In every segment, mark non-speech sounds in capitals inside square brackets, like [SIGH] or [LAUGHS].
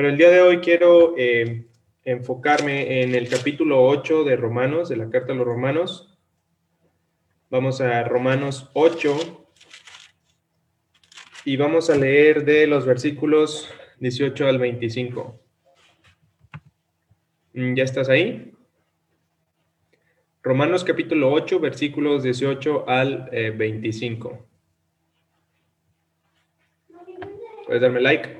Pero el día de hoy quiero eh, enfocarme en el capítulo 8 de Romanos, de la carta a los Romanos. Vamos a Romanos 8 y vamos a leer de los versículos 18 al 25. Mm, ¿Ya estás ahí? Romanos capítulo 8, versículos 18 al 25. Eh, Puedes darme like.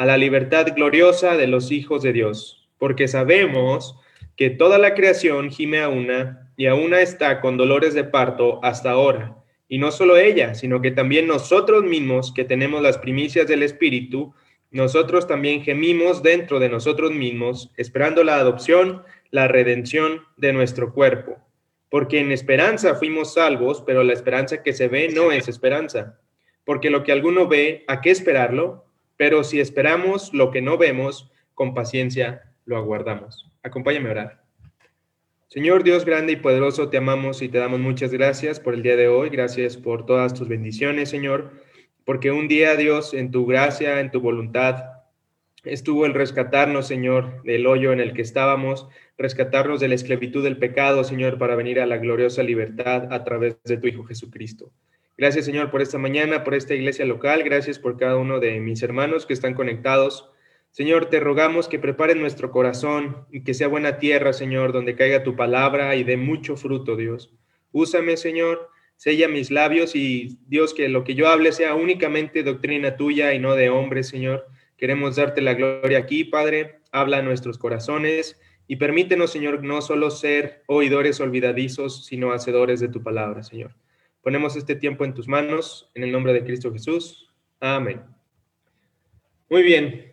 a la libertad gloriosa de los hijos de Dios. Porque sabemos que toda la creación gime a una y a una está con dolores de parto hasta ahora. Y no solo ella, sino que también nosotros mismos, que tenemos las primicias del Espíritu, nosotros también gemimos dentro de nosotros mismos, esperando la adopción, la redención de nuestro cuerpo. Porque en esperanza fuimos salvos, pero la esperanza que se ve no es esperanza. Porque lo que alguno ve, ¿a qué esperarlo? Pero si esperamos lo que no vemos, con paciencia lo aguardamos. Acompáñame a orar. Señor Dios grande y poderoso, te amamos y te damos muchas gracias por el día de hoy. Gracias por todas tus bendiciones, Señor porque un día Dios, en tu gracia, en tu voluntad, estuvo el rescatarnos, Señor, del hoyo en el que estábamos, rescatarnos de la esclavitud del pecado, Señor, para venir a la gloriosa libertad a través de tu Hijo Jesucristo. Gracias, Señor, por esta mañana, por esta iglesia local. Gracias por cada uno de mis hermanos que están conectados. Señor, te rogamos que preparen nuestro corazón y que sea buena tierra, Señor, donde caiga tu palabra y dé mucho fruto, Dios. Úsame, Señor, sella mis labios y Dios, que lo que yo hable sea únicamente doctrina tuya y no de hombre, Señor. Queremos darte la gloria aquí, Padre. Habla a nuestros corazones y permítenos, Señor, no solo ser oidores olvidadizos, sino hacedores de tu palabra, Señor. Ponemos este tiempo en tus manos, en el nombre de Cristo Jesús. Amén. Muy bien.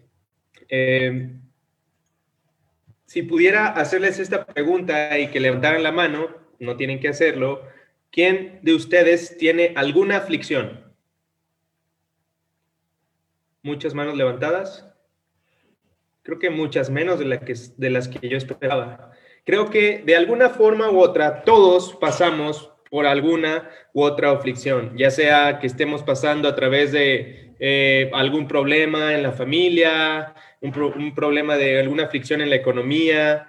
Eh, si pudiera hacerles esta pregunta y que levantaran la mano, no tienen que hacerlo, ¿Quién de ustedes tiene alguna aflicción? Muchas manos levantadas. Creo que muchas menos de, las que yo esperaba. Creo que de alguna forma u otra todos pasamos por alguna u otra aflicción, ya sea que estemos pasando a través de eh, algún problema en la familia, un problema de alguna aflicción en la economía,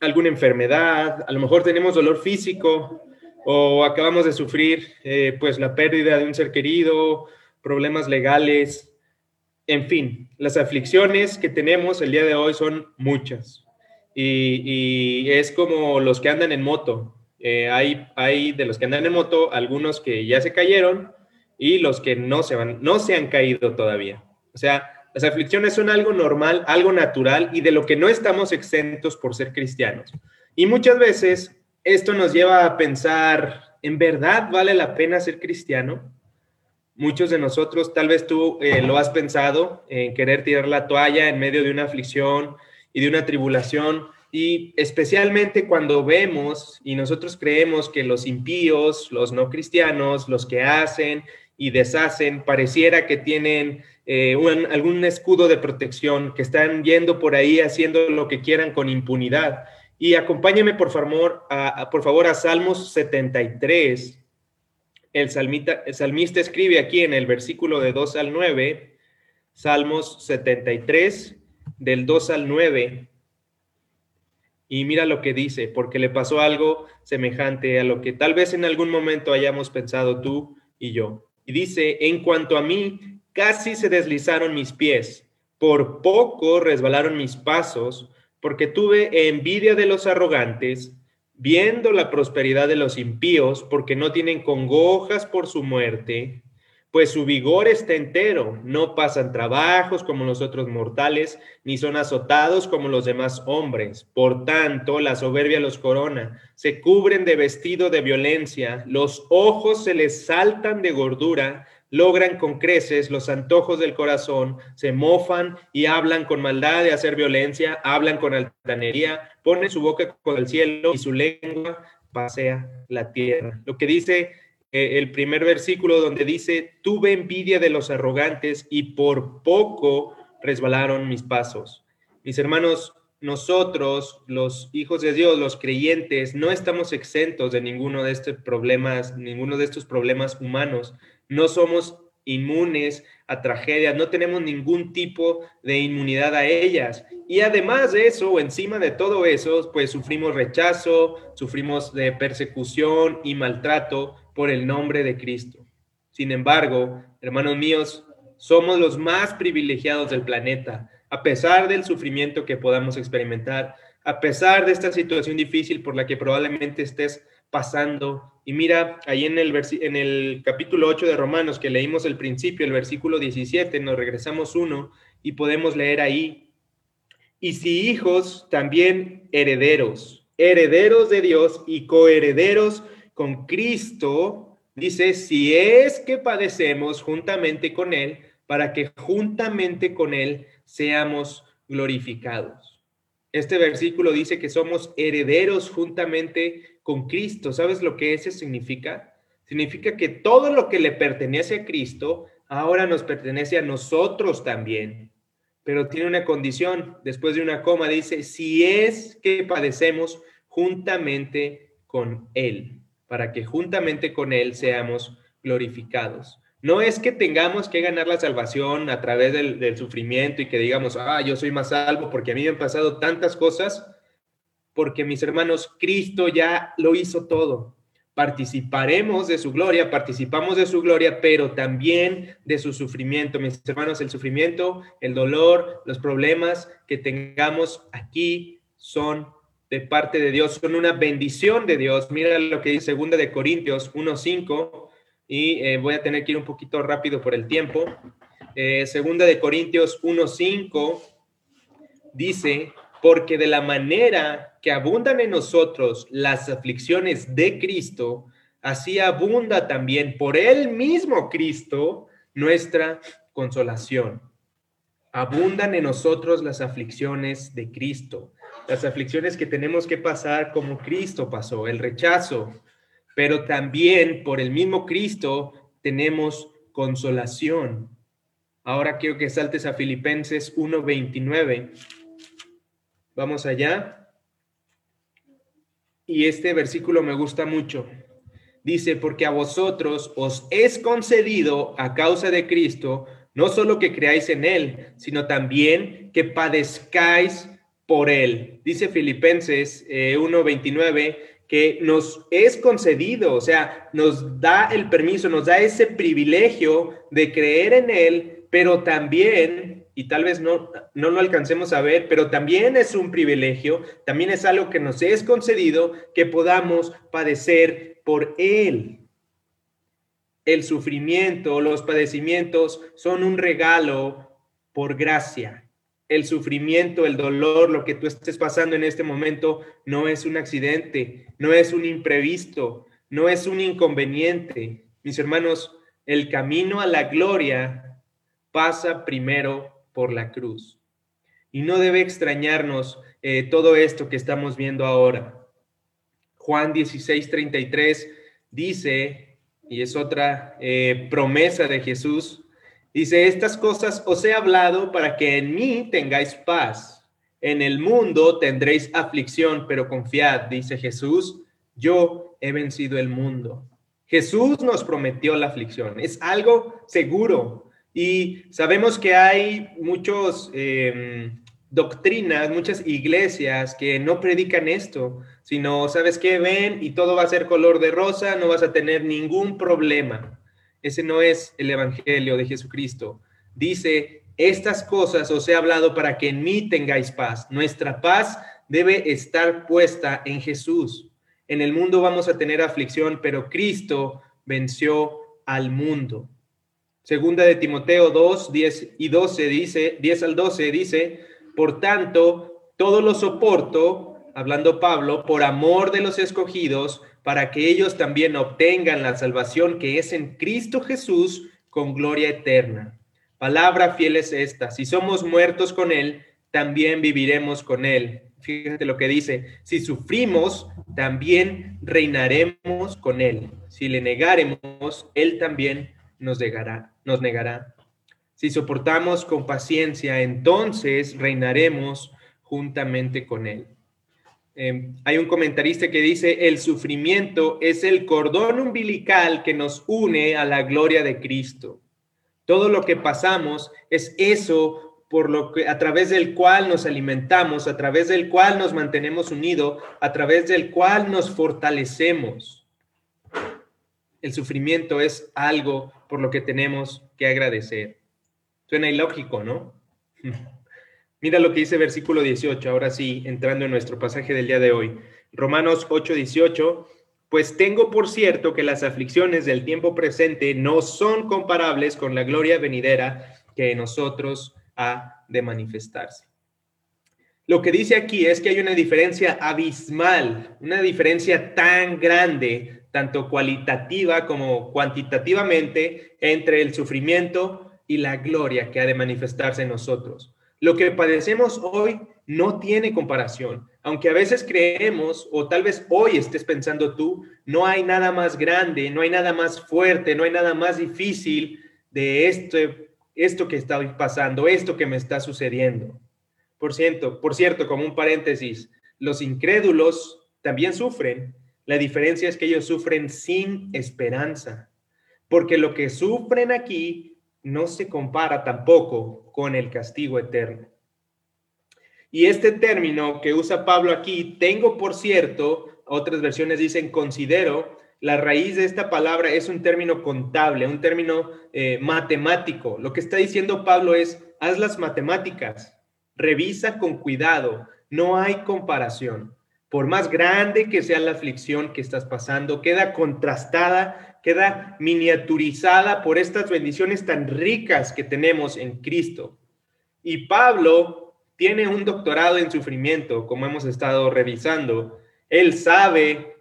alguna enfermedad, a lo mejor tenemos dolor físico, o acabamos de sufrir eh, pues la pérdida de un ser querido, problemas legales, en fin, las aflicciones que tenemos el día de hoy son muchas y, es como los que andan en moto. Eh, hay, de los que andan en moto algunos que ya se cayeron y los que no se, van, no se han caído todavía. O sea, las aflicciones son algo normal, algo natural y de lo que no estamos exentos por ser cristianos. Y muchas veces esto nos lleva a pensar, ¿en verdad vale la pena ser cristiano? Muchos de nosotros, tal vez tú eh, lo has pensado, en querer tirar la toalla en medio de una aflicción y de una tribulación, y especialmente cuando vemos y nosotros creemos que los impíos, los no cristianos, los que hacen y deshacen, pareciera que tienen eh, algún escudo de protección, que están yendo por ahí haciendo lo que quieran con impunidad. Y acompáñeme, por favor, a, por favor, a Salmos 73. El, salmita, el salmista escribe aquí en el versículo de 2 al 9, Salmos 73, del 2 al 9. Y mira lo que dice, porque le pasó algo semejante a lo que tal vez en algún momento hayamos pensado tú y yo. Y dice, en cuanto a mí, casi se deslizaron mis pies, por poco resbalaron mis pasos, porque tuve envidia de los arrogantes, viendo la prosperidad de los impíos, porque no tienen congojas por su muerte, pues su vigor está entero, no pasan trabajos como los otros mortales, ni son azotados como los demás hombres. Por tanto, la soberbia los corona, se cubren de vestido de violencia, los ojos se les saltan de gordura, logran con creces los antojos del corazón, se mofan y hablan con maldad de hacer violencia, hablan con altanería, ponen su boca con el cielo y su lengua pasea la tierra. Lo que dice el primer versículo donde dice, tuve envidia de los arrogantes y por poco resbalaron mis pasos. Mis hermanos, nosotros, los hijos de Dios, los creyentes, no estamos exentos de ninguno de estos problemas, ninguno de estos problemas humanos. No somos inmunes a tragedias, no tenemos ningún tipo de inmunidad a ellas. Y además de eso, encima de todo eso, pues sufrimos rechazo, sufrimos de persecución y maltrato por el nombre de Cristo. Sin embargo, hermanos míos, somos los más privilegiados del planeta a pesar del sufrimiento que podamos experimentar, a pesar de esta situación difícil por la que probablemente estés pasando. Y mira, ahí en el, en el capítulo 8 de Romanos que leímos el principio, el versículo 17, nos regresamos uno y podemos leer ahí, y si hijos, también herederos, herederos de Dios y coherederos con Cristo, dice, si es que padecemos juntamente con Él, para que juntamente con Él seamos glorificados. Este versículo dice que somos herederos juntamente con Cristo. ¿Sabes lo que eso significa? Significa que todo lo que le pertenece a Cristo ahora nos pertenece a nosotros también. Pero tiene una condición, después de una coma dice, si es que padecemos juntamente con Él, para que juntamente con Él seamos glorificados. No es que tengamos que ganar la salvación a través del, sufrimiento y que digamos, ah, yo soy más salvo porque a mí me han pasado tantas cosas, porque mis hermanos, Cristo ya lo hizo todo. Participaremos de su gloria, participamos de su gloria, pero también de su sufrimiento. Mis hermanos, el sufrimiento, el dolor, los problemas que tengamos aquí son de parte de Dios, son una bendición de Dios. Mira lo que dice segunda de Corintios 1.5 y eh, voy a tener que ir un poquito rápido por el tiempo. Eh, segunda de Corintios 1.5 dice, porque de la manera que abundan en nosotros las aflicciones de Cristo, así abunda también por él mismo Cristo nuestra consolación. Abundan en nosotros las aflicciones de Cristo, las aflicciones que tenemos que pasar como Cristo pasó, el rechazo, pero también por el mismo Cristo tenemos consolación. Ahora quiero que saltes a Filipenses 1:29. Vamos allá. Y este versículo me gusta mucho. Dice, porque a vosotros os es concedido a causa de Cristo, no solo que creáis en Él, sino también que padezcáis por Él. Dice Filipenses 1:29 eh, que nos es concedido, o sea, nos da el permiso, nos da ese privilegio de creer en Él, pero también, y tal vez no, no lo alcancemos a ver, pero también es un privilegio, también es algo que nos es concedido, que podamos padecer por Él. El sufrimiento, los padecimientos son un regalo por gracia el sufrimiento, el dolor, lo que tú estés pasando en este momento, no es un accidente, no es un imprevisto, no es un inconveniente. Mis hermanos, el camino a la gloria pasa primero por la cruz. Y no debe extrañarnos eh, todo esto que estamos viendo ahora. Juan 16, 33 dice, y es otra eh, promesa de Jesús, Dice, estas cosas os he hablado para que en mí tengáis paz. En el mundo tendréis aflicción, pero confiad, dice Jesús, yo he vencido el mundo. Jesús nos prometió la aflicción, es algo seguro. Y sabemos que hay muchos em, doctrinas, muchas iglesias que no predican esto, sino, ¿sabes qué? Ven y todo va a ser color de rosa, no vas a tener ningún problema. Ese no es el Evangelio de Jesucristo. Dice, estas cosas os he hablado para que en mí tengáis paz. Nuestra paz debe estar puesta en Jesús. En el mundo vamos a tener aflicción, pero Cristo venció al mundo. Segunda de Timoteo 2, 10 y 12 dice, 10 al 12 dice, por tanto, todo lo soporto, hablando Pablo, por amor de los escogidos, para que ellos también obtengan la salvación que es en Cristo Jesús con gloria eterna. Palabra fiel es esta. Si somos muertos con Él, también viviremos con Él. Fíjate lo que dice. Si sufrimos, también reinaremos con Él. Si le negaremos, Él también nos negará. Nos negará. Si soportamos con paciencia, entonces reinaremos juntamente con Él. Em, hay un comentarista que dice, el sufrimiento es el cordón umbilical que nos une a la gloria de Cristo. Todo lo que pasamos es eso por lo que a través del cual nos alimentamos, a través del cual nos mantenemos unidos, a través del cual nos fortalecemos. El sufrimiento es algo por lo que tenemos que agradecer. Suena ilógico, ¿no? [LAUGHS] Mira lo que dice versículo 18, ahora sí, entrando en nuestro pasaje del día de hoy. Romanos 8, 18, pues tengo por cierto que las aflicciones del tiempo presente no son comparables con la gloria venidera que en nosotros ha de manifestarse. Lo que dice aquí es que hay una diferencia abismal, una diferencia tan grande, tanto cualitativa como cuantitativamente, entre el sufrimiento y la gloria que ha de manifestarse en nosotros. Lo que padecemos hoy no tiene comparación. Aunque a veces creemos, o tal vez hoy estés pensando tú, no hay nada más grande, no hay nada más fuerte, no hay nada más difícil de esto, esto que está pasando, esto que me está sucediendo. Por cierto, por cierto, como un paréntesis, los incrédulos también sufren. La diferencia es que ellos sufren sin esperanza, porque lo que sufren aquí no se compara tampoco con el castigo eterno. Y este término que usa Pablo aquí, tengo por cierto, otras versiones dicen considero, la raíz de esta palabra es un término contable, un término eh, matemático. Lo que está diciendo Pablo es, haz las matemáticas, revisa con cuidado, no hay comparación. Por más grande que sea la aflicción que estás pasando, queda contrastada queda miniaturizada por estas bendiciones tan ricas que tenemos en Cristo. Y Pablo tiene un doctorado en sufrimiento, como hemos estado revisando. Él sabe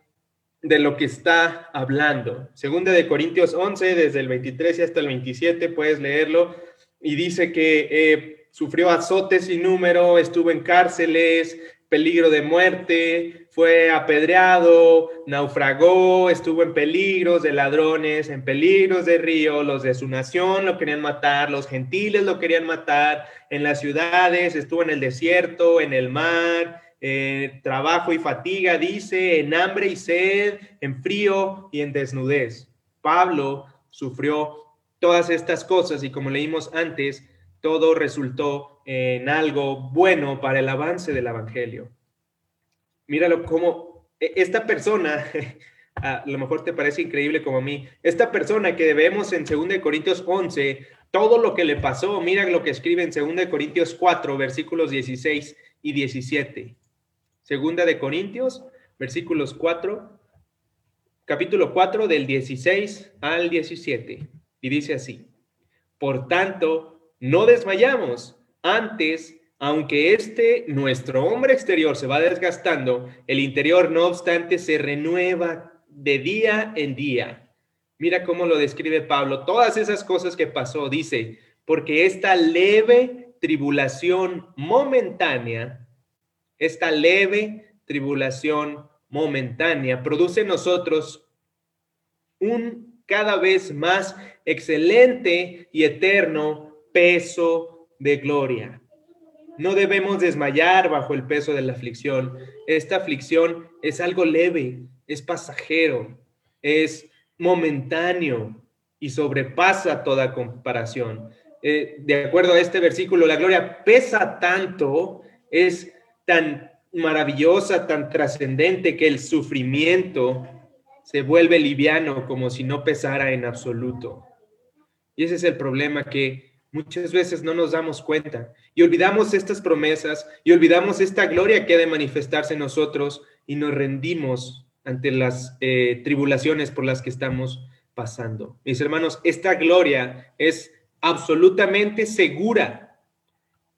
de lo que está hablando. Segunda de Corintios 11, desde el 23 hasta el 27, puedes leerlo, y dice que eh, sufrió azotes sin número, estuvo en cárceles, peligro de muerte, fue apedreado, naufragó, estuvo en peligros de ladrones, en peligros de río, los de su nación lo querían matar, los gentiles lo querían matar, en las ciudades, estuvo en el desierto, en el mar, eh, trabajo y fatiga, dice, en hambre y sed, en frío y en desnudez. Pablo sufrió todas estas cosas y como leímos antes, todo resultó en algo bueno para el avance del Evangelio. Míralo como e, esta persona, [LAUGHS] a lo mejor te parece increíble como a mí, esta persona que vemos en 2 Corintios 11, todo lo que le pasó, mira lo que escribe en 2 Corintios 4, versículos 16 y 17. Segunda de Corintios, versículos 4, capítulo 4 del 16 al 17. Y dice así, por tanto, no desmayamos. Antes, aunque este, nuestro hombre exterior se va desgastando, el interior, no obstante, se renueva de día en día. Mira cómo lo describe Pablo. Todas esas cosas que pasó, dice, porque esta leve tribulación momentánea, esta leve tribulación momentánea produce en nosotros un cada vez más excelente y eterno peso de gloria. No debemos desmayar bajo el peso de la aflicción. Esta aflicción es algo leve, es pasajero, es momentáneo y sobrepasa toda comparación. Eh, de acuerdo a este versículo, la gloria pesa tanto, es tan maravillosa, tan trascendente que el sufrimiento se vuelve liviano como si no pesara en absoluto. Y ese es el problema que Muchas veces no nos damos cuenta y olvidamos estas promesas y olvidamos esta gloria que ha de manifestarse en nosotros y nos rendimos ante las eh, tribulaciones por las que estamos pasando. Mis hermanos, esta gloria es absolutamente segura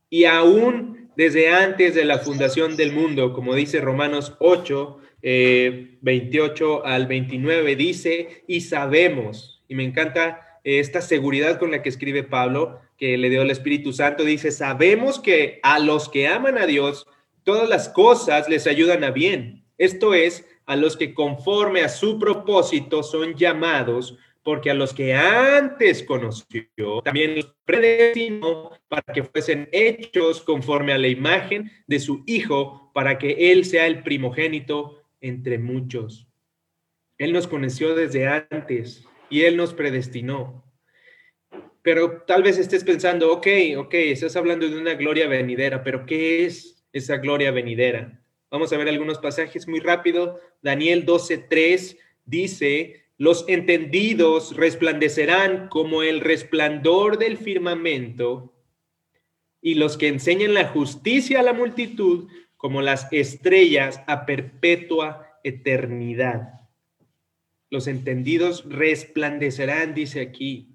y aún desde antes de la fundación del mundo, como dice Romanos 8, 28 eh, al 29, dice, y sabemos, y me encanta esta seguridad con la que escribe Pablo, que le dio el Espíritu Santo, dice, sabemos que a los que aman a Dios, todas las cosas les ayudan a bien. Esto es, a los que conforme a su propósito son llamados, porque a los que antes conoció, también los predestinó para que fuesen hechos conforme a la imagen de su Hijo, para que Él sea el primogénito entre muchos. Él nos conoció desde antes y Él nos predestinó. Pero tal vez estés pensando, ok, ok, estás hablando de una gloria venidera, pero ¿qué es esa gloria venidera? Vamos a ver algunos pasajes muy rápido. Daniel 12:3 dice, los entendidos resplandecerán como el resplandor del firmamento y los que enseñan la justicia a la multitud como las estrellas a perpetua eternidad. Los entendidos resplandecerán, dice aquí.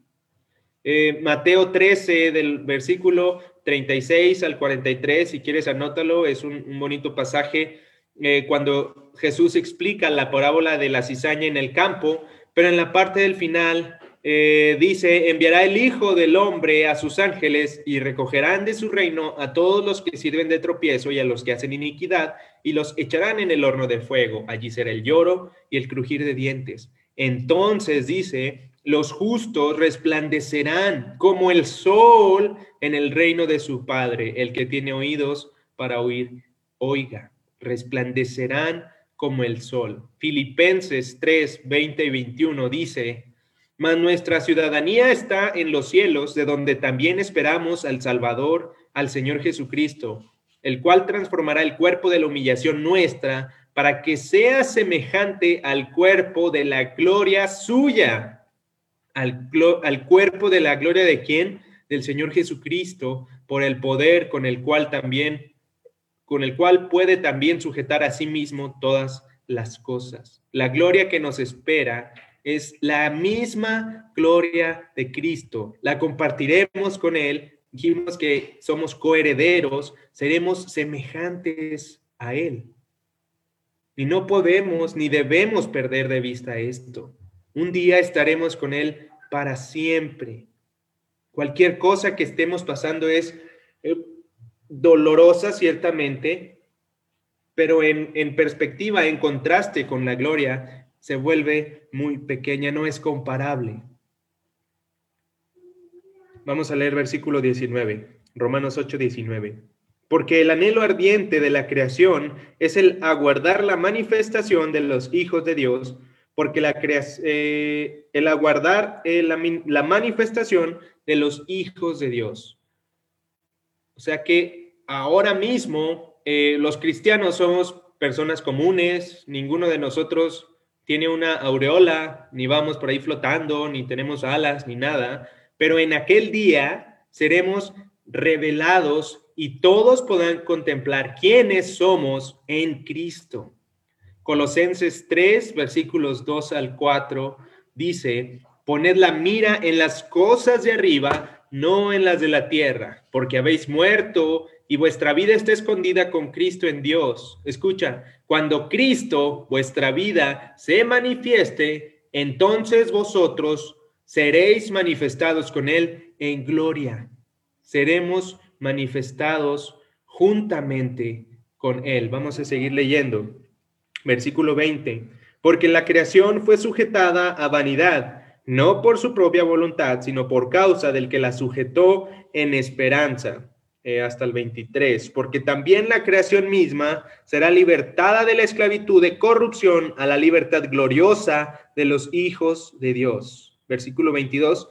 Eh, Mateo 13, del versículo 36 al 43, si quieres anótalo, es un, bonito pasaje eh, cuando Jesús explica la parábola de la cizaña en el campo, pero en la parte del final eh, dice, enviará el Hijo del Hombre a sus ángeles y recogerán de su reino a todos los que sirven de tropiezo y a los que hacen iniquidad y los echarán en el horno de fuego. Allí será el lloro y el crujir de dientes. Entonces dice, los justos resplandecerán como el sol en el reino de su Padre. El que tiene oídos para oír, oiga, resplandecerán como el sol. Filipenses 3, 20 y 21 dice, nuestra ciudadanía está en los cielos, de donde también esperamos al Salvador, al Señor Jesucristo, el cual transformará el cuerpo de la humillación nuestra para que sea semejante al cuerpo de la gloria suya. Al, al cuerpo de la gloria de quién? Del Señor Jesucristo, por el poder con el cual también, con el cual puede también sujetar a sí mismo todas las cosas. La gloria que nos espera es la misma gloria de Cristo. La compartiremos con Él. Dijimos que somos coherederos, seremos semejantes a Él. Y no podemos ni debemos perder de vista esto. Un día estaremos con Él para siempre. Cualquier cosa que estemos pasando es eh, dolorosa, ciertamente, pero en, en perspectiva, en contraste con la gloria, se vuelve muy pequeña, no es comparable. Vamos a leer versículo 19, Romanos 8, 19. Porque el anhelo ardiente de la creación es el aguardar la manifestación de los hijos de Dios, porque la eh, el aguardar eh, la, manifestación de los hijos de Dios. O sea que ahora mismo eh, los cristianos somos personas comunes, ninguno de nosotros tiene una aureola, ni vamos por ahí flotando, ni tenemos alas, ni nada, pero en aquel día seremos revelados y todos podrán contemplar quiénes somos en Cristo. Colosenses 3, versículos 2 al 4, dice, poned la mira en las cosas de arriba, no en las de la tierra, porque habéis muerto y vuestra vida está escondida con Cristo en Dios. Escucha, cuando Cristo, vuestra vida, se manifieste, entonces vosotros seréis manifestados con Él en gloria. Seremos manifestados juntamente con Él. Vamos a seguir leyendo. Versículo 20. Porque la creación fue sujetada a vanidad, no por su propia voluntad, sino por causa del que la sujetó en esperanza eh, hasta el 23, porque también la creación misma será libertada de la esclavitud de corrupción a la libertad gloriosa de los hijos de Dios. Versículo 22,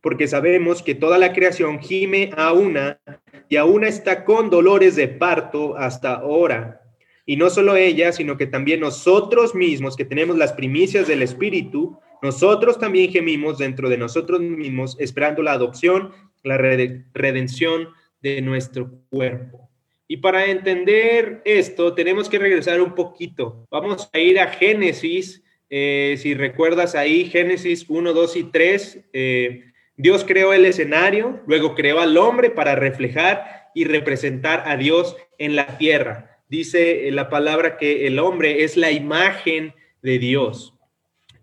porque sabemos que toda la creación gime a una y a una está con dolores de parto hasta ahora. Y no solo ella, sino que también nosotros mismos que tenemos las primicias del Espíritu, nosotros también gemimos dentro de nosotros mismos esperando la adopción, la redención de nuestro cuerpo. Y para entender esto, tenemos que regresar un poquito. Vamos a ir a Génesis. Eh, si recuerdas ahí, Génesis 1, 2 y 3, eh, Dios creó el escenario, luego creó al hombre para reflejar y representar a Dios en la tierra. Dice la palabra que el hombre es la imagen de Dios.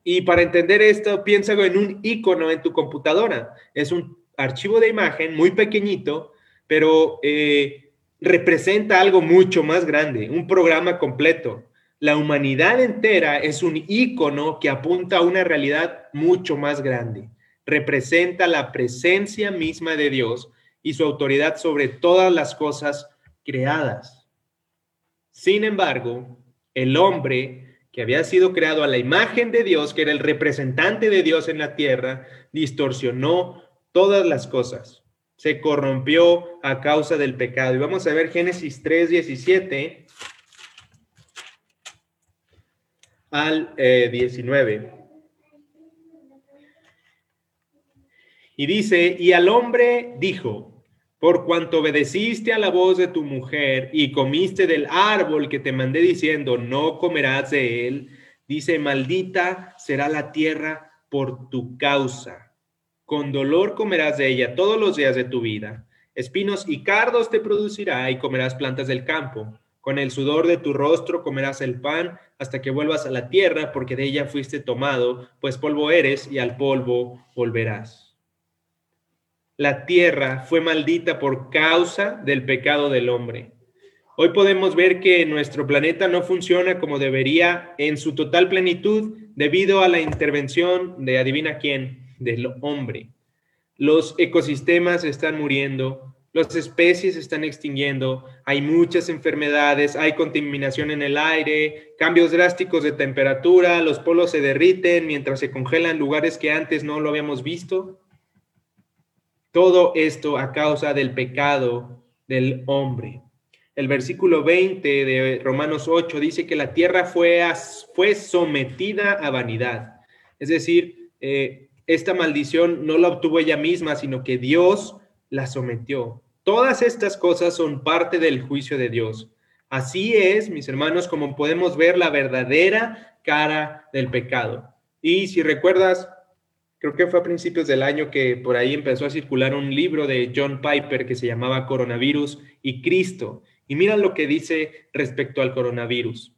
Y para entender esto, piensa en un icono en tu computadora. Es un archivo de imagen muy pequeñito, pero eh, representa algo mucho más grande, un programa completo. La humanidad entera es un icono que apunta a una realidad mucho más grande. Representa la presencia misma de Dios y su autoridad sobre todas las cosas creadas. Sin embargo, el hombre que había sido creado a la imagen de Dios, que era el representante de Dios en la tierra, distorsionó todas las cosas. Se corrompió a causa del pecado. Y vamos a ver Génesis 3, 17 al 19. Eh, y dice, y al hombre dijo, por cuanto obedeciste a la voz de tu mujer y comiste del árbol que te mandé diciendo, no comerás de él, dice, maldita será la tierra por tu causa. Con dolor comerás de ella todos los días de tu vida. Espinos y cardos te producirá y comerás plantas del campo. Con el sudor de tu rostro comerás el pan hasta que vuelvas a la tierra, porque de ella fuiste tomado, pues polvo eres y al polvo volverás la tierra fue maldita por causa del pecado del hombre. Hoy podemos ver que nuestro planeta no funciona como debería en su total plenitud debido a la intervención de adivina quién, del hombre. Los ecosistemas están muriendo, las especies están extinguiendo, hay muchas enfermedades, hay contaminación en el aire, cambios drásticos de temperatura, los polos se derriten mientras se congelan lugares que antes no lo habíamos visto. Todo esto a causa del pecado del hombre. El versículo 20 de Romanos 8 dice que la tierra fue, fue sometida a vanidad. Es decir, eh, esta maldición no la obtuvo ella misma, sino que Dios la sometió. Todas estas cosas son parte del juicio de Dios. Así es, mis hermanos, como podemos ver la verdadera cara del pecado. Y si recuerdas, creo que fue a principios del año que por ahí empezó a circular un libro de John Piper que se llamaba Coronavirus y Cristo. Y mira lo que dice respecto al coronavirus.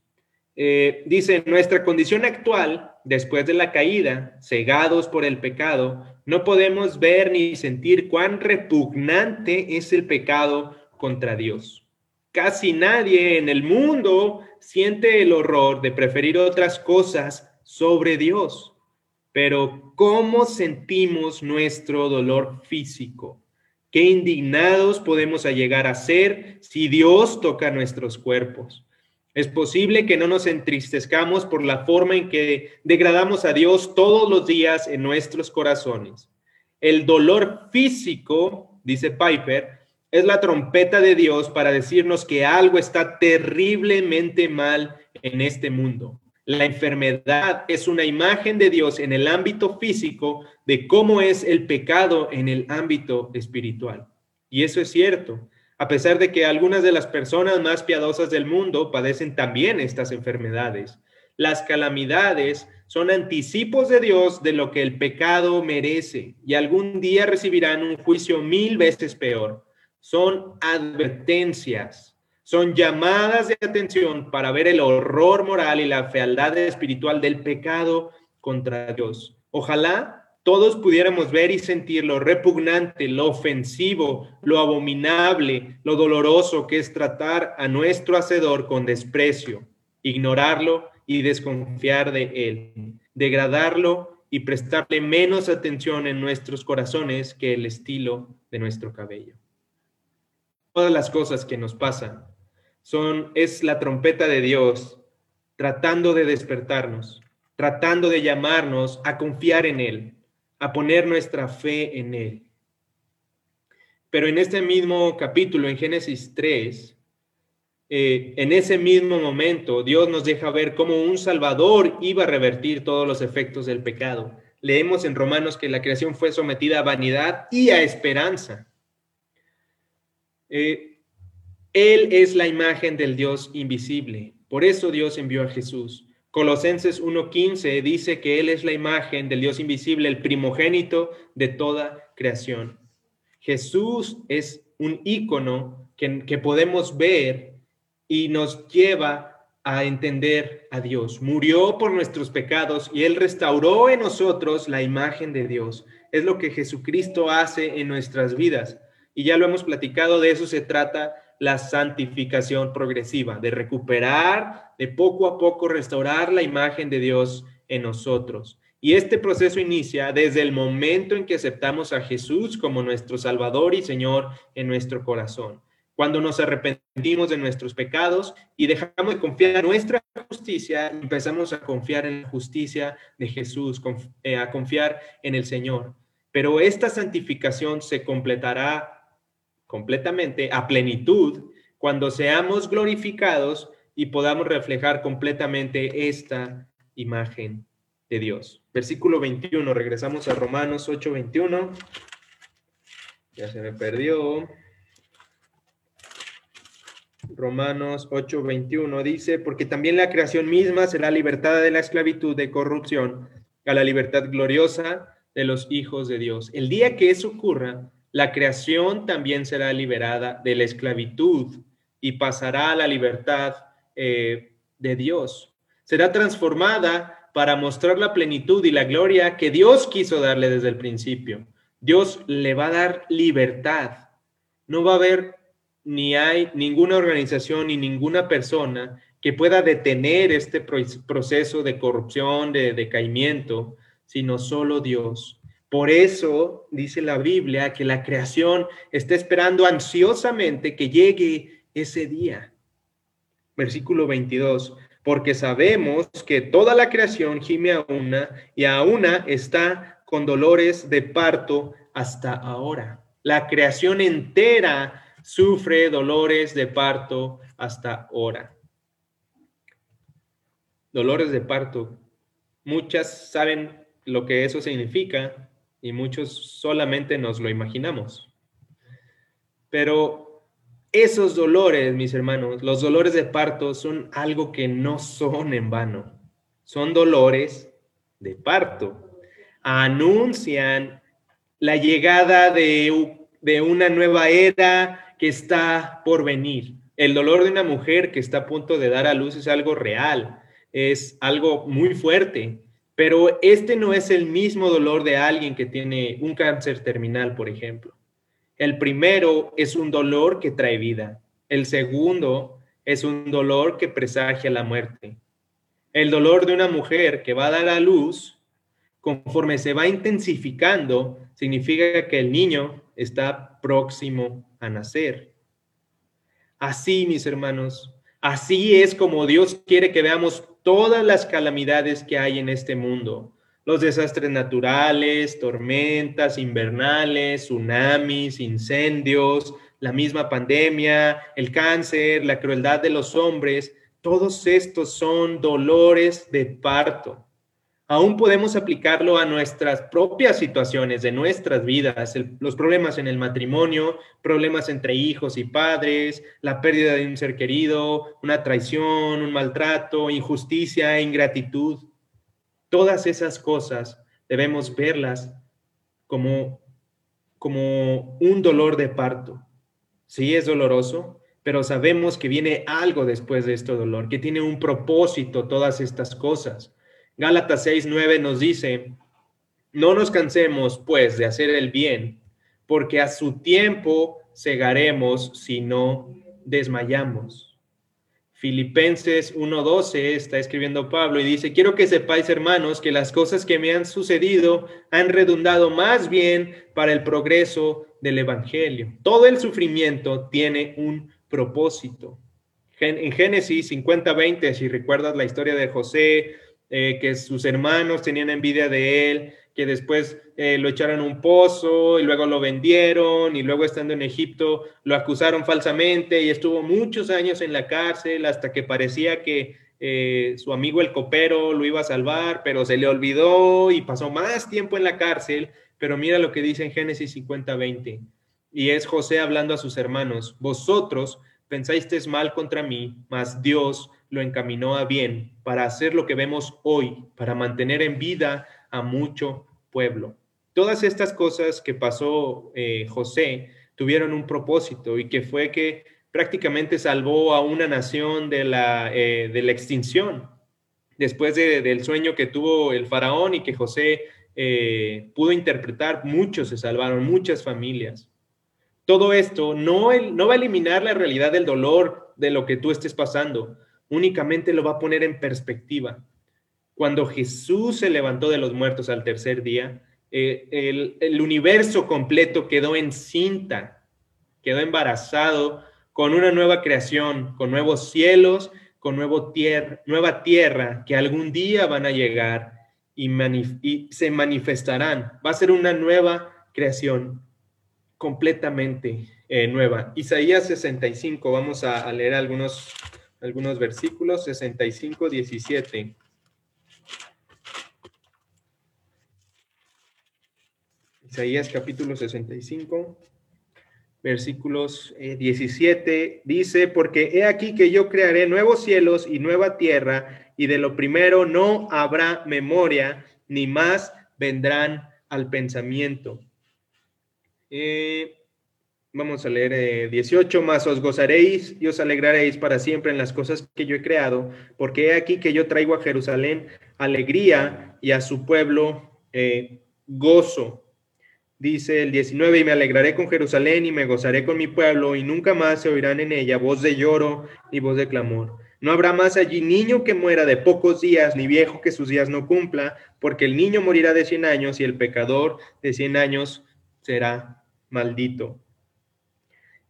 Eh, dice, nuestra condición actual, después de la caída, cegados por el pecado, no podemos ver ni sentir cuán repugnante es el pecado contra Dios. Casi nadie en el mundo siente el horror de preferir otras cosas sobre Dios. Pero ¿cómo sentimos nuestro dolor físico? ¿Qué indignados podemos llegar a ser si Dios toca nuestros cuerpos? Es posible que no nos entristezcamos por la forma en que degradamos a Dios todos los días en nuestros corazones. El dolor físico, dice Piper, es la trompeta de Dios para decirnos que algo está terriblemente mal en este mundo. La enfermedad es una imagen de Dios en el ámbito físico de cómo es el pecado en el ámbito espiritual. Y eso es cierto, a pesar de que algunas de las personas más piadosas del mundo padecen también estas enfermedades. Las calamidades son anticipos de Dios de lo que el pecado merece y algún día recibirán un juicio mil veces peor. Son advertencias son llamadas de atención para ver el horror moral y la fealdad espiritual del pecado contra Dios. Ojalá todos pudiéramos ver y sentir lo repugnante, lo ofensivo, lo abominable, lo doloroso que es tratar a nuestro Hacedor con desprecio, ignorarlo y desconfiar de Él, degradarlo y prestarle menos atención en nuestros corazones que el estilo de nuestro cabello. Todas las cosas que nos pasan son, es la trompeta de Dios tratando de despertarnos, tratando de llamarnos a confiar en Él, a poner nuestra fe en Él. Pero en este mismo capítulo, en Génesis 3, eh, en ese mismo momento, Dios nos deja ver cómo un Salvador iba a revertir todos los efectos del pecado. Leemos en Romanos que la creación fue sometida a vanidad y a esperanza. Eh, él es la imagen del Dios invisible. Por eso Dios envió a Jesús. Colosenses 1.15 dice que Él es la imagen del Dios invisible, el primogénito de toda creación. Jesús es un ícono que, que podemos ver y nos lleva a entender a Dios. Murió por nuestros pecados y Él restauró en nosotros la imagen de Dios. Es lo que Jesucristo hace en nuestras vidas. Y ya lo hemos platicado, de eso se trata la santificación progresiva, de recuperar, de poco a poco restaurar la imagen de Dios en nosotros. Y este proceso inicia desde el momento en que aceptamos a Jesús como nuestro Salvador y Señor en nuestro corazón. Cuando nos arrepentimos de nuestros pecados y dejamos de confiar en nuestra justicia, empezamos a confiar en la justicia de Jesús, eh, a confiar en el Señor. Pero esta santificación se completará completamente a plenitud cuando seamos glorificados y podamos reflejar completamente esta imagen de Dios. Versículo 21, regresamos a Romanos 8, 21. Ya se me perdió. Romanos 8, 21 dice, porque también la creación misma será libertada de la esclavitud de corrupción a la libertad gloriosa de los hijos de Dios. El día que eso ocurra, la creación también será liberada de la esclavitud y pasará a la libertad eh, de Dios. Será transformada para mostrar la plenitud y la gloria que Dios quiso darle desde el principio. Dios le va a dar libertad. No va a haber ni hay ninguna organización ni ninguna persona que pueda detener este proceso de corrupción, de decaimiento, sino solo Dios. Por eso dice la Biblia que la creación está esperando ansiosamente que llegue ese día. Versículo 22 porque sabemos que toda la creación gime a una y a una está con dolores de parto hasta ahora. La creación entera sufre dolores de parto hasta ahora. Dolores de parto. Muchas saben lo que eso significa y muchos solamente nos lo imaginamos. Pero esos dolores, mis hermanos, los dolores de parto son algo que no son en vano. Son dolores de parto. Anuncian la llegada de, de una nueva era que está por venir. El dolor de una mujer que está a punto de dar a luz es algo real, es algo muy fuerte, pero este no es el mismo dolor de alguien que tiene un cáncer terminal, por ejemplo. El primero es un dolor que trae vida. El segundo es un dolor que presagia la muerte. El dolor de una mujer que va a dar a luz, conforme se va intensificando, significa que el niño está próximo a nacer. Así, mis hermanos, así es como Dios quiere que veamos todas las calamidades que hay en este mundo los desastres naturales, tormentas invernales, tsunamis, incendios, la misma pandemia, el cáncer, la crueldad de los hombres, todos estos son dolores de parto. Aún podemos aplicarlo a nuestras propias situaciones de nuestras vidas, los problemas en el matrimonio, problemas entre hijos y padres, la pérdida de un ser querido, una traición, un maltrato, injusticia, ingratitud. Todas esas cosas debemos verlas como, como un dolor de parto. Sí es doloroso, pero sabemos que viene algo después de este dolor, que tiene un propósito todas estas cosas. Gálatas 6:9 nos dice, no nos cansemos pues de hacer el bien, porque a su tiempo cegaremos si no desmayamos. Filipenses 1.12 está escribiendo Pablo y dice, quiero que sepáis, hermanos, que las cosas que me han sucedido han redundado más bien para el progreso del Evangelio. Todo el sufrimiento tiene un propósito. En Génesis 50.20, si recuerdas la historia de José, eh, que sus hermanos tenían envidia de él, que después eh, lo echaron a un pozo y luego lo vendieron y luego estando en Egipto lo acusaron falsamente y estuvo muchos años en la cárcel hasta que parecía que eh, su amigo el copero lo iba a salvar, pero se le olvidó y pasó más tiempo en la cárcel. Pero mira lo que dice en Génesis 50:20 y es José hablando a sus hermanos, vosotros pensáis mal contra mí, mas Dios lo encaminó a bien para hacer lo que vemos hoy, para mantener en vida a mucho pueblo. Todas estas cosas que pasó eh, José tuvieron un propósito y que fue que prácticamente salvó a una nación de la, eh, de la extinción, después del sueño que tuvo el faraón y que José eh, pudo interpretar, muchos se salvaron, muchas familias. Todo esto no, no va a eliminar la realidad del dolor de lo que tú estés pasando, únicamente lo va a poner en perspectiva. Cuando Jesús se levantó de los muertos al tercer día, eh, el, universo completo quedó encinta, quedó embarazado con una nueva creación, con nuevos cielos, con nueva tierra que algún día van a llegar y, se manifestarán. Va a ser una nueva creación completamente eh, nueva. Isaías 65, vamos a, a, leer algunos, algunos versículos, 65, 17. Isaías capítulo 65 versículos 17, eh, dice, porque he aquí que yo crearé nuevos cielos y nueva tierra, y de lo primero no habrá memoria, ni más vendrán al pensamiento. Eh, vamos a leer 18, eh, más os gozaréis y os alegraréis para siempre en las cosas que yo he creado, porque he aquí que yo traigo a Jerusalén alegría y a su pueblo gozo. Dice el 19, y me alegraré con Jerusalén y me gozaré con mi pueblo, y nunca más se oirán en ella voz de lloro ni voz de clamor. No habrá más allí niño que muera de pocos días, ni viejo que sus días no cumpla, porque el niño morirá de cien años y el pecador de cien años será maldito.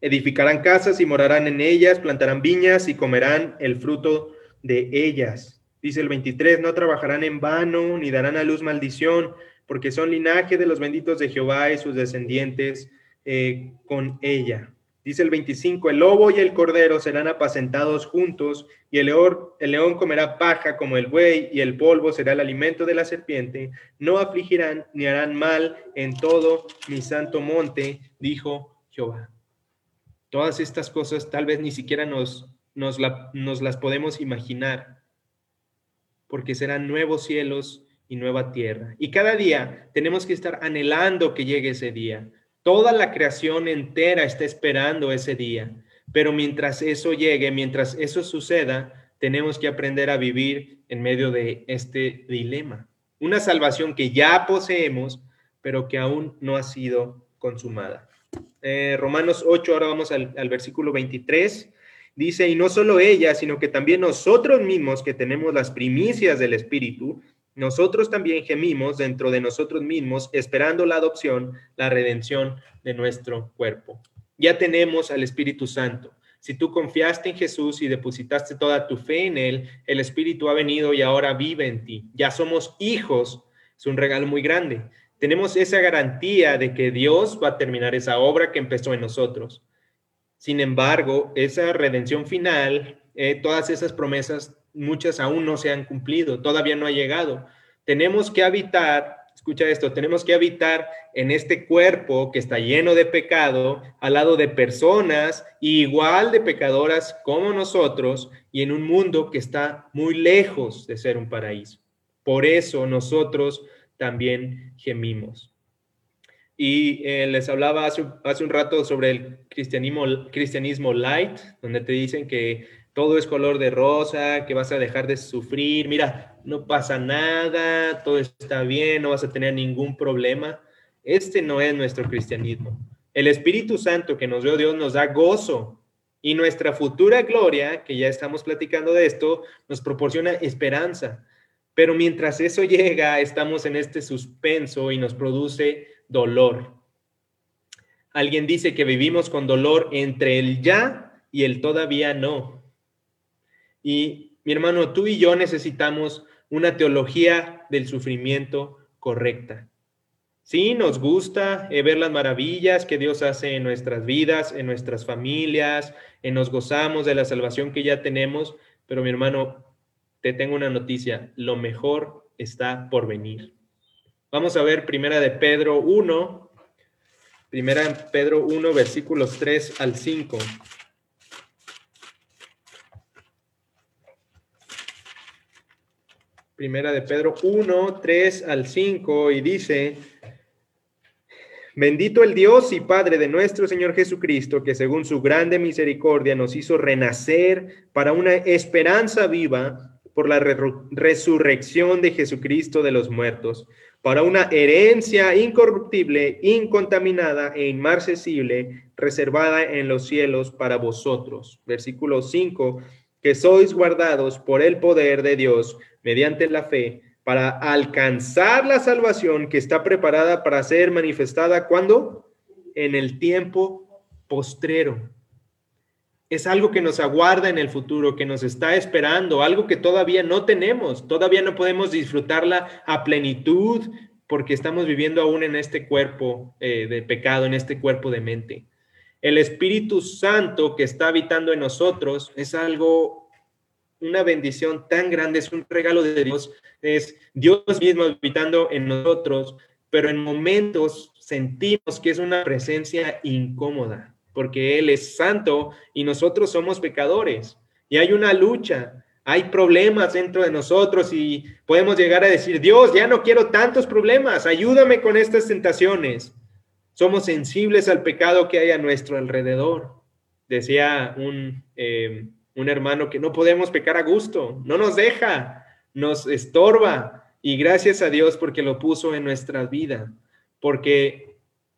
Edificarán casas y morarán en ellas, plantarán viñas y comerán el fruto de ellas. Dice el 23, no trabajarán en vano, ni darán a luz maldición porque son linaje de los benditos de Jehová y sus descendientes eh, con ella. Dice el 25, el lobo y el cordero serán apacentados juntos, y el león, el león comerá paja como el buey, y el polvo será el alimento de la serpiente. No afligirán ni harán mal en todo mi santo monte, dijo Jehová. Todas estas cosas tal vez ni siquiera nos, nos, las podemos imaginar, porque serán nuevos cielos y nueva tierra. Y cada día tenemos que estar anhelando que llegue ese día. Toda la creación entera está esperando ese día. Pero mientras eso llegue, mientras eso suceda, tenemos que aprender a vivir en medio de este dilema. Una salvación que ya poseemos, pero que aún no ha sido consumada. Eh, Romanos 8, ahora vamos al, al versículo 23. Dice, y no solo ella, sino que también nosotros mismos que tenemos las primicias del Espíritu, nosotros también gemimos dentro de nosotros mismos, esperando la adopción, la redención de nuestro cuerpo. Ya tenemos al Espíritu Santo. Si tú confiaste en Jesús y depositaste toda tu fe en Él, el Espíritu ha venido y ahora vive en ti. Ya somos hijos. Es un regalo muy grande. Tenemos esa garantía de que Dios va a terminar esa obra que empezó en nosotros. Sin embargo, esa redención final, eh, todas esas promesas muchas aún no se han cumplido, todavía no ha llegado. Tenemos que habitar, escucha esto, tenemos que habitar en este cuerpo que está lleno de pecado, al lado de personas igual de pecadoras como nosotros y en un mundo que está muy lejos de ser un paraíso. Por eso nosotros también gemimos. Y eh, les hablaba hace, hace, un rato sobre el cristianismo, cristianismo light, donde te dicen que todo es color de rosa, que vas a dejar de sufrir, mira, no pasa nada, todo está bien, no vas a tener ningún problema. Este no es nuestro cristianismo. El Espíritu Santo que nos dio Dios nos da gozo y nuestra futura gloria, que ya estamos platicando de esto, nos proporciona esperanza. Pero mientras eso llega, estamos en este suspenso y nos produce dolor. Alguien dice que vivimos con dolor entre el ya y el todavía no. Y mi hermano, tú y yo necesitamos una teología del sufrimiento correcta. Sí, nos gusta eh, ver las maravillas que Dios hace en nuestras vidas, en nuestras familias, en nos gozamos de la salvación que ya tenemos, pero mi hermano, te tengo una noticia, lo mejor está por venir. Vamos a ver primera de Pedro 1, primera de Pedro 1, versículos 3 al 5. Primera de Pedro 1, 3 al 5 y dice, Bendito el Dios y Padre de nuestro Señor Jesucristo, que según su grande misericordia nos hizo renacer para una esperanza viva por la resurrección de Jesucristo de los muertos, para una herencia incorruptible, incontaminada e inmarcesible, reservada en los cielos para vosotros. Versículo 5, que sois guardados por el poder de Dios mediante la fe para alcanzar la salvación que está preparada para ser manifestada cuando en el tiempo postrero. Es algo que nos aguarda en el futuro, que nos está esperando, algo que todavía no tenemos, todavía no podemos disfrutarla a plenitud porque estamos viviendo aún en este cuerpo eh, de pecado, en este cuerpo de mente. El Espíritu Santo que está habitando en nosotros es algo una bendición tan grande, es un regalo de Dios, es Dios mismo habitando en nosotros, pero en momentos sentimos que es una presencia incómoda, porque Él es santo y nosotros somos pecadores. Y hay una lucha, hay problemas dentro de nosotros y podemos llegar a decir, Dios, ya no quiero tantos problemas, ayúdame con estas tentaciones. Somos sensibles al pecado que hay a nuestro alrededor. Decía un... Eh, un hermano que no podemos pecar a gusto, no nos deja, nos estorba. Y gracias a Dios porque lo puso en nuestra vida. Porque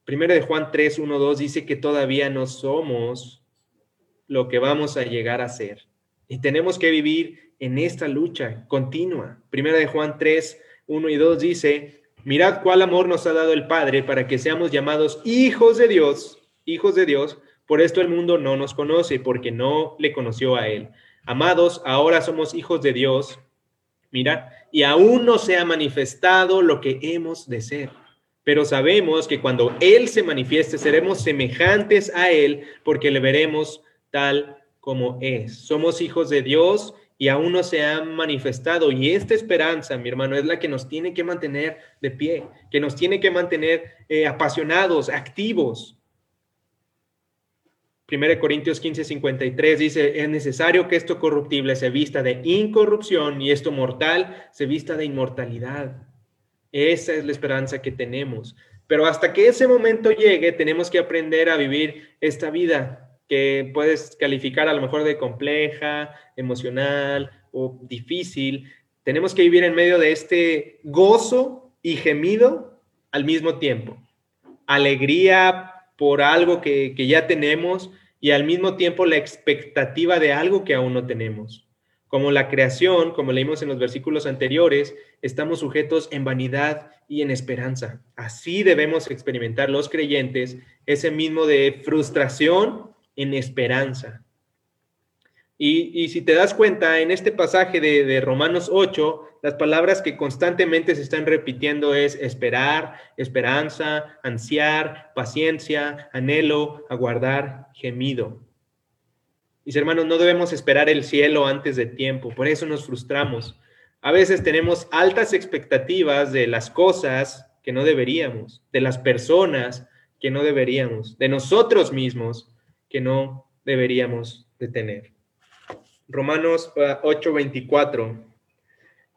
primero de Juan 3, 1, 2 dice que todavía no somos lo que vamos a llegar a ser. Y tenemos que vivir en esta lucha continua. Primera de Juan 3, 1 y 2 dice, mirad cuál amor nos ha dado el Padre para que seamos llamados hijos de Dios, hijos de Dios, por esto el mundo no nos conoce, porque no le conoció a Él. Amados, ahora somos hijos de Dios. Mira, y aún no se ha manifestado lo que hemos de ser. Pero sabemos que cuando Él se manifieste, seremos semejantes a Él, porque le veremos tal como es. Somos hijos de Dios y aún no se ha manifestado. Y esta esperanza, mi hermano, es la que nos tiene que mantener de pie, que nos tiene que mantener eh, apasionados, activos. 1 Corintios 15, 53 dice, es necesario que esto corruptible se vista de incorrupción y esto mortal se vista de inmortalidad. Esa es la esperanza que tenemos. Pero hasta que ese momento llegue, tenemos que aprender a vivir esta vida que puedes calificar a lo mejor de compleja, emocional o difícil. Tenemos que vivir en medio de este gozo y gemido al mismo tiempo. Alegría por algo que, que ya tenemos y al mismo tiempo la expectativa de algo que aún no tenemos. Como la creación, como leímos en los versículos anteriores, estamos sujetos en vanidad y en esperanza. Así debemos experimentar los creyentes ese mismo de frustración en esperanza. Y, si te das cuenta, en este pasaje de, de, Romanos 8, las palabras que constantemente se están repitiendo es esperar, esperanza, ansiar, paciencia, anhelo, aguardar, gemido. Mis hermanos, no debemos esperar el cielo antes de tiempo, por eso nos frustramos. A veces tenemos altas expectativas de las cosas que no deberíamos, de las personas que no deberíamos, de nosotros mismos que no deberíamos de tener. Romanos 8:24 ah,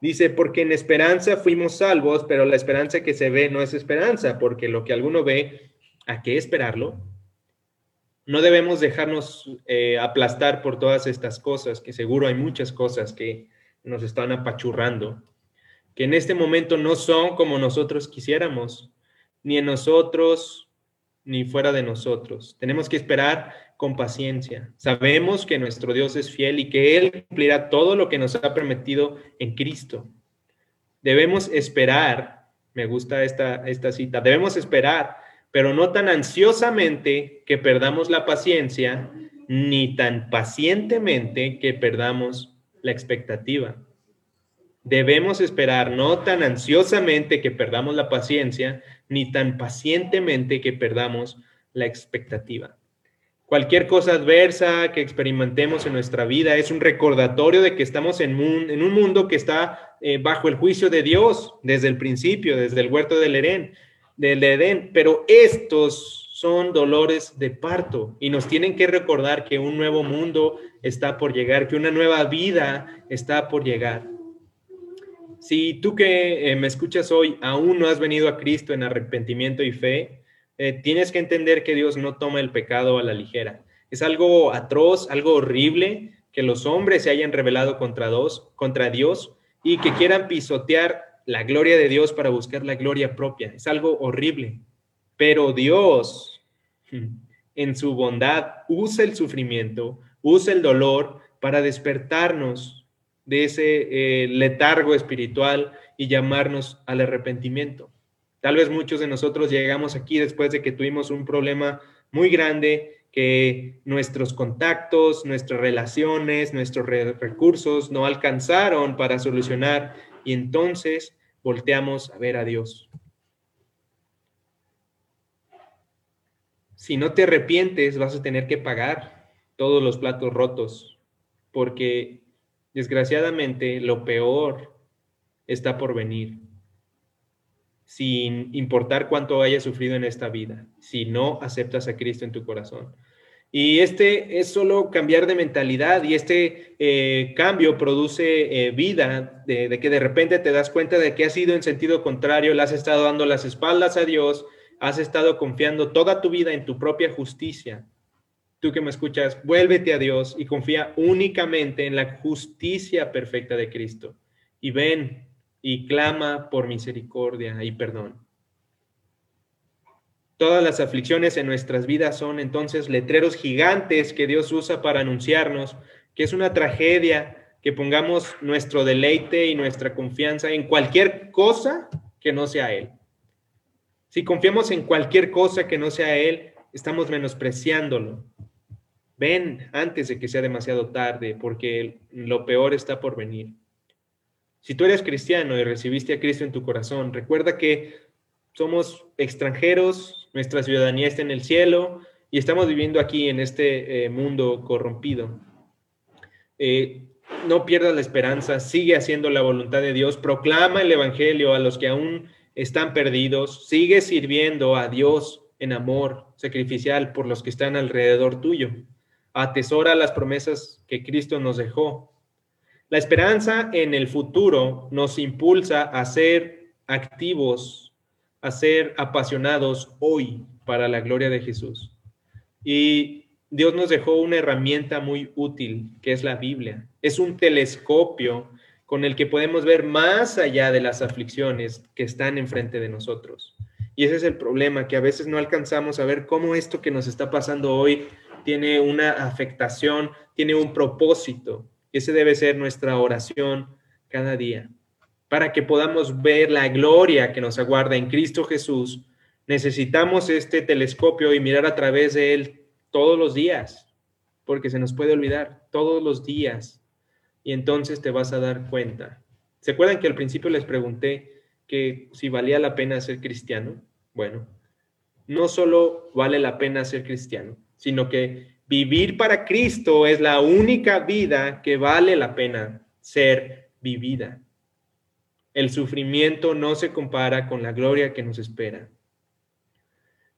dice, porque en esperanza fuimos salvos, pero la esperanza que se ve no es esperanza, porque lo que alguno ve, ¿a qué esperarlo? No debemos dejarnos eh, aplastar por todas estas cosas, que seguro hay muchas cosas que nos están apachurrando, que en este momento no son como nosotros quisiéramos, ni en nosotros, ni fuera de nosotros. Tenemos que esperar con paciencia. Sabemos que nuestro Dios es fiel y que Él cumplirá todo lo que nos ha prometido en Cristo. Debemos esperar, me gusta esta, esta cita, debemos esperar, pero no tan ansiosamente que perdamos la paciencia, ni tan pacientemente que perdamos la expectativa. Debemos esperar no tan ansiosamente que perdamos la paciencia, ni tan pacientemente que perdamos la expectativa. Cualquier cosa adversa que experimentemos en nuestra vida es un recordatorio de que estamos en un, mundo que está eh, bajo el juicio de Dios desde el principio, desde el huerto del Edén, del Edén. Pero estos son dolores de parto y nos tienen que recordar que un nuevo mundo está por llegar, que una nueva vida está por llegar. Si tú que eh, me escuchas hoy aún no has venido a Cristo en arrepentimiento y fe, eh, tienes que entender que Dios no toma el pecado a la ligera. Es algo atroz, algo horrible que los hombres se hayan rebelado contra, contra Dios y que quieran pisotear la gloria de Dios para buscar la gloria propia. Es algo horrible. Pero Dios, en su bondad, usa el sufrimiento, usa el dolor para despertarnos de ese eh, letargo espiritual y llamarnos al arrepentimiento. Tal vez muchos de nosotros llegamos aquí después de que tuvimos un problema muy grande, que nuestros contactos, nuestras relaciones, nuestros recursos no alcanzaron para solucionar y entonces volteamos a ver a Dios. Si no te arrepientes, vas a tener que pagar todos los platos rotos, porque desgraciadamente lo peor está por venir, sin importar cuánto hayas sufrido en esta vida, si no aceptas a Cristo en tu corazón. Y este es solo cambiar de mentalidad y este eh, cambio produce eh, vida, de, que de repente te das cuenta de que has ido en sentido contrario, le has estado dando las espaldas a Dios, has estado confiando toda tu vida en tu propia justicia. Tú que me escuchas, vuélvete a Dios y confía únicamente en la justicia perfecta de Cristo. Y ven y clama por misericordia y perdón. Todas las aflicciones en nuestras vidas son entonces letreros gigantes que Dios usa para anunciarnos que es una tragedia que pongamos nuestro deleite y nuestra confianza en cualquier cosa que no sea Él. Si confiamos en cualquier cosa que no sea Él, estamos menospreciándolo. Ven antes de que sea demasiado tarde, porque lo peor está por venir. Si tú eres cristiano y recibiste a Cristo en tu corazón, recuerda que somos extranjeros, nuestra ciudadanía está en el cielo y estamos viviendo aquí en este eh, mundo corrompido. Eh, no pierdas la esperanza, sigue haciendo la voluntad de Dios, proclama el Evangelio a los que aún están perdidos, sigue sirviendo a Dios en amor sacrificial por los que están alrededor tuyo. Atesora las promesas que Cristo nos dejó. La esperanza en el futuro nos impulsa a ser activos a ser apasionados hoy para la gloria de Jesús. Y Dios nos dejó una herramienta muy útil, que es la Biblia. Es un telescopio con el que podemos ver más allá de las aflicciones que están enfrente de nosotros. Y ese es el problema, que a veces no alcanzamos a ver cómo esto que nos está pasando hoy tiene una afectación, tiene un propósito. Ese debe ser nuestra oración cada día para que podamos ver la gloria que nos aguarda en Cristo Jesús, necesitamos este telescopio y mirar a través de él todos los días, porque se nos puede olvidar todos los días. Y entonces te vas a dar cuenta. ¿Se acuerdan que al principio les pregunté que si valía la pena ser cristiano? Bueno, no solo vale la pena ser cristiano, sino que vivir para Cristo es la única vida que vale la pena ser vivida. El sufrimiento no se compara con la gloria que nos espera.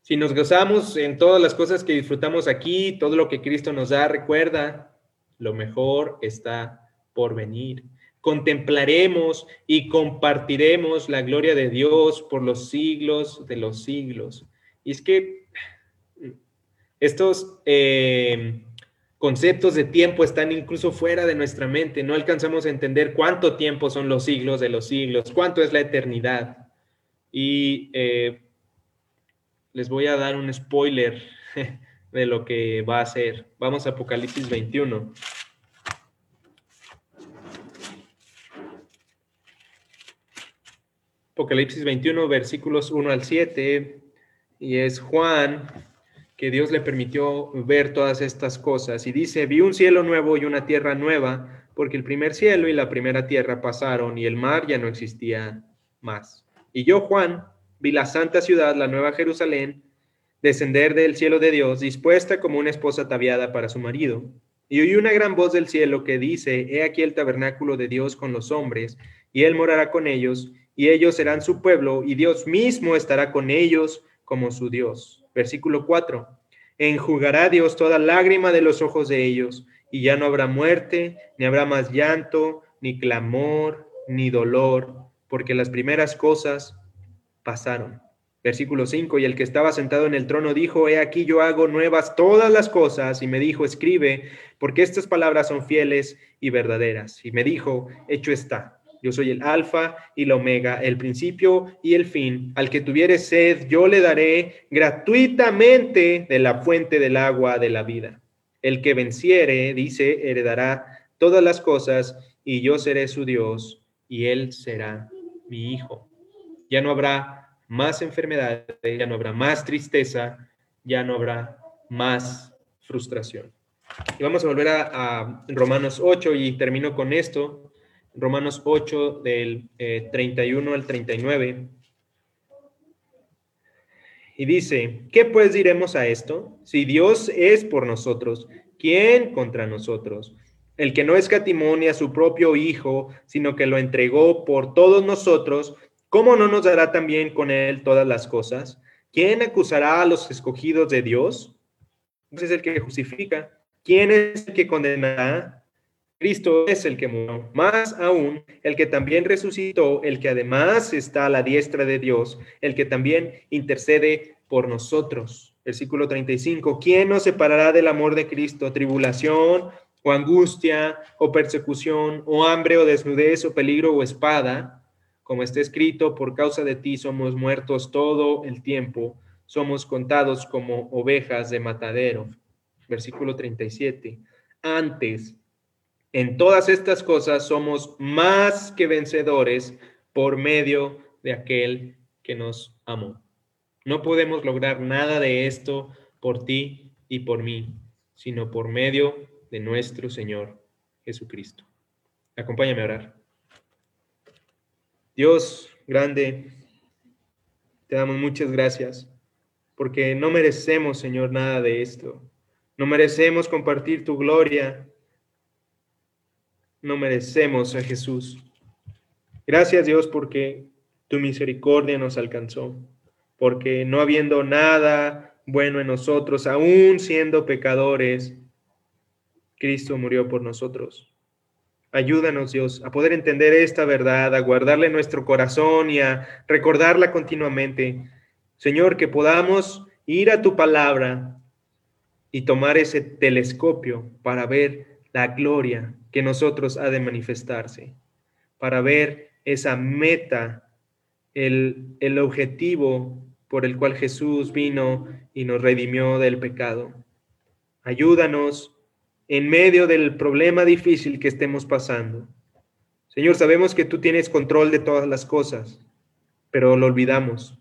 Si nos gozamos en todas las cosas que disfrutamos aquí, todo lo que Cristo nos da, recuerda, lo mejor está por venir. Contemplaremos y compartiremos la gloria de Dios por los siglos de los siglos. Y es que estos eh, conceptos de tiempo están incluso fuera de nuestra mente. No alcanzamos a entender cuánto tiempo son los siglos de los siglos, cuánto es la eternidad. Y eh, les voy a dar un spoiler [LAUGHS] de lo que va a ser. Vamos a Apocalipsis 21. Apocalipsis 21, versículos 1 al 7, y es Juan que Dios le permitió ver todas estas cosas. Y dice, vi un cielo nuevo y una tierra nueva, porque el primer cielo y la primera tierra pasaron y el mar ya no existía más. Y yo, Juan, vi la santa ciudad, la nueva Jerusalén, descender del cielo de Dios, dispuesta como una esposa ataviada para su marido. Y oí una gran voz del cielo que dice, He aquí el tabernáculo de Dios con los hombres, y él morará con ellos, y ellos serán su pueblo, y Dios mismo estará con ellos como su Dios Versículo 4. Enjugará Dios toda lágrima de los ojos de ellos, y ya no habrá muerte, ni habrá más llanto, ni clamor, ni dolor, porque las primeras cosas pasaron. Versículo 5, y el que estaba sentado en el trono dijo, he aquí yo hago nuevas todas las cosas, y me dijo, escribe, porque estas palabras son fieles y verdaderas. Y me dijo, hecho está, yo soy el alfa y la omega, el principio y el fin. Al que tuviere sed, yo le daré gratuitamente de la fuente del agua de la vida. El que venciere, dice, heredará todas las cosas, y yo seré su Dios, y él será mi hijo. Ya no habrá más enfermedad, ya no habrá más tristeza, ya no habrá más frustración. Y vamos a volver a, Romanos 8 y termino con esto. Romanos 8 del 31 eh, al 39. Y dice, ¿qué pues diremos a esto? Si Dios es por nosotros, ¿quién contra nosotros? El que no escatimó a su propio Hijo, sino que lo entregó por todos nosotros, ¿Cómo no nos dará también con él todas las cosas? ¿Quién acusará a los escogidos de Dios? Ese es el que justifica. ¿Quién es el que condenará? Cristo es el que murió, más aún el que también resucitó, el que además está a la diestra de Dios, el que también intercede por nosotros. Versículo 35. ¿Quién nos separará del amor de Cristo? ¿Tribulación o angustia o persecución o hambre o desnudez o peligro o espada? como está escrito, por causa de ti somos muertos todo el tiempo, somos contados como ovejas de matadero. Versículo 37. Antes, en todas estas cosas somos más que vencedores por medio de aquel que nos amó. No podemos lograr nada de esto por ti y por mí, sino por medio de nuestro Señor Jesucristo. Acompáñame a orar. Dios grande, te damos muchas gracias porque no merecemos, Señor, nada de esto. No merecemos compartir tu gloria. No merecemos a Jesús. Gracias, Dios, porque tu misericordia nos alcanzó. Porque no habiendo nada bueno en nosotros, aún siendo pecadores, Cristo murió por nosotros. Ayúdanos, Dios, a poder entender esta verdad, a guardarla en nuestro corazón y a recordarla continuamente. Señor, que podamos ir a tu palabra y tomar ese telescopio para ver la gloria que nosotros ha de manifestarse, para ver esa meta, el, el objetivo por el cual Jesús vino y nos redimió del pecado. Ayúdanos en medio del problema difícil que estemos pasando. Señor, sabemos que tú tienes control de todas las cosas, pero lo olvidamos.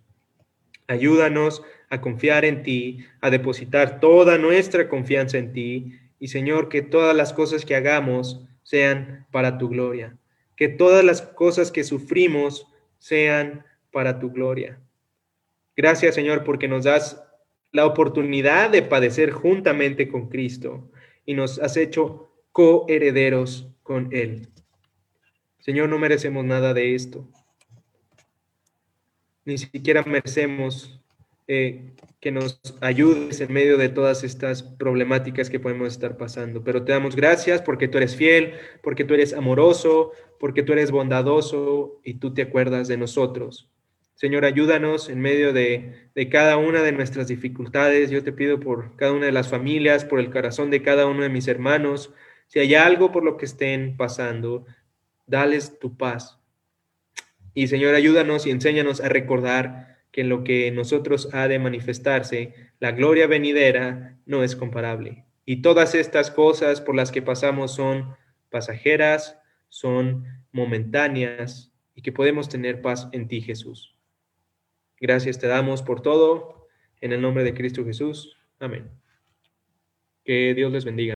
Ayúdanos a confiar en ti, a depositar toda nuestra confianza en ti y Señor, que todas las cosas que hagamos sean para tu gloria, que todas las cosas que sufrimos sean para tu gloria. Gracias Señor porque nos das la oportunidad de padecer juntamente con Cristo y nos has hecho coherederos con Él. Señor, no merecemos nada de esto. Ni siquiera merecemos eh, que nos ayudes en medio de todas estas problemáticas que podemos estar pasando. Pero te damos gracias porque tú eres fiel, porque tú eres amoroso, porque tú eres bondadoso y tú te acuerdas de nosotros. Señor, ayúdanos en medio de, cada una de nuestras dificultades. Yo te pido por cada una de las familias, por el corazón de cada uno de mis hermanos. Si hay algo por lo que estén pasando, dales tu paz. Y Señor, ayúdanos y enséñanos a recordar que en lo que nosotros ha de manifestarse, la gloria venidera no es comparable. Y todas estas cosas por las que pasamos son pasajeras, son momentáneas y que podemos tener paz en ti, Jesús. Gracias te damos por todo. En el nombre de Cristo Jesús. Amén. Que Dios les bendiga.